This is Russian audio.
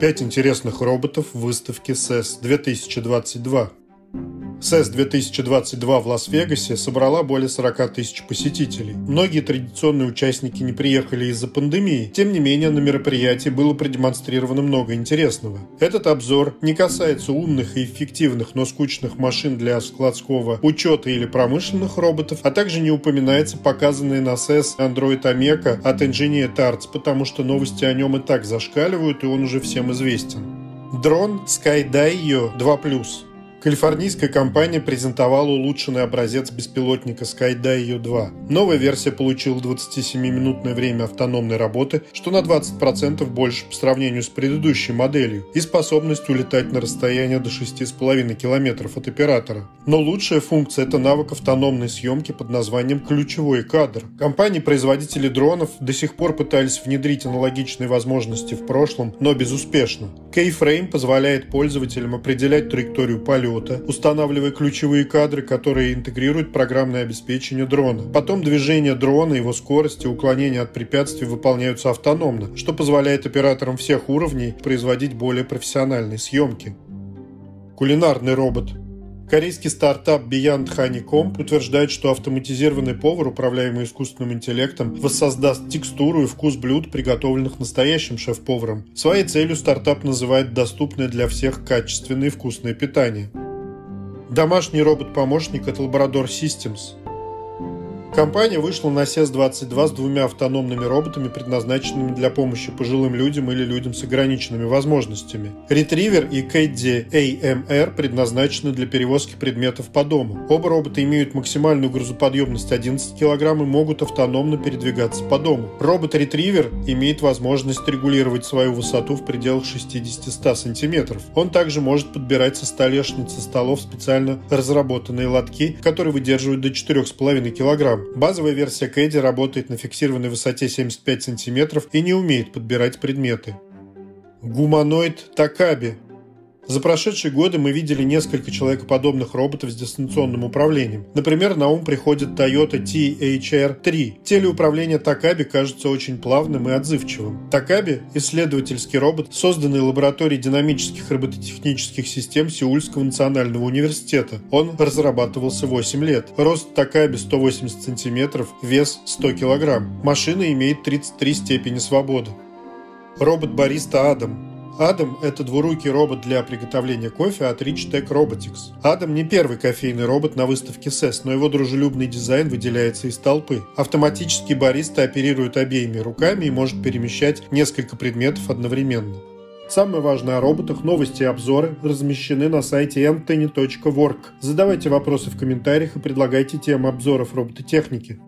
Пять интересных роботов в выставке CES 2022. CES 2022 в Лас-Вегасе собрала более 40 тысяч посетителей. Многие традиционные участники не приехали из-за пандемии, тем не менее на мероприятии было продемонстрировано много интересного. Этот обзор не касается умных и эффективных, но скучных машин для складского учета или промышленных роботов, а также не упоминается показанный на CES Android Омека от Engineer Arts, потому что новости о нем и так зашкаливают, и он уже всем известен. Дрон Skydio 2+. Калифорнийская компания презентовала улучшенный образец беспилотника Skydio 2. Новая версия получила 27-минутное время автономной работы, что на 20% больше по сравнению с предыдущей моделью, и способность улетать на расстояние до 6,5 км от оператора. Но лучшая функция – это навык автономной съемки под названием «ключевой кадр». Компании-производители дронов до сих пор пытались внедрить аналогичные возможности в прошлом, но безуспешно. Keyframe позволяет пользователям определять траекторию полета полета, устанавливая ключевые кадры, которые интегрируют программное обеспечение дрона. Потом движение дрона, его скорость и уклонение от препятствий выполняются автономно, что позволяет операторам всех уровней производить более профессиональные съемки. Кулинарный робот Корейский стартап Beyond Honeycomb утверждает, что автоматизированный повар, управляемый искусственным интеллектом, воссоздаст текстуру и вкус блюд, приготовленных настоящим шеф-поваром. Своей целью стартап называет доступное для всех качественное и вкусное питание. Домашний робот-помощник от Labrador Systems – Компания вышла на SES-22 с двумя автономными роботами, предназначенными для помощи пожилым людям или людям с ограниченными возможностями. Retriever и Caddy AMR предназначены для перевозки предметов по дому. Оба робота имеют максимальную грузоподъемность 11 кг и могут автономно передвигаться по дому. Робот Retriever имеет возможность регулировать свою высоту в пределах 60-100 см. Он также может подбирать со столешницы столов специально разработанные лотки, которые выдерживают до 4,5 кг. Базовая версия Кэдди работает на фиксированной высоте 75 см и не умеет подбирать предметы. Гуманоид Такаби за прошедшие годы мы видели несколько человекоподобных роботов с дистанционным управлением. Например, на ум приходит Toyota THR-3. Телеуправление Такаби кажется очень плавным и отзывчивым. Такаби – исследовательский робот, созданный лабораторией динамических робототехнических систем Сеульского национального университета. Он разрабатывался 8 лет. Рост Такаби 180 см, вес 100 кг. Машина имеет 33 степени свободы. Робот-бариста Адам Адам – это двурукий робот для приготовления кофе от Rich Tech Robotics. Адам не первый кофейный робот на выставке CES, но его дружелюбный дизайн выделяется из толпы. Автоматический бариста оперирует обеими руками и может перемещать несколько предметов одновременно. Самое важное о роботах, новости и обзоры размещены на сайте anthony.work. Задавайте вопросы в комментариях и предлагайте темы обзоров робототехники.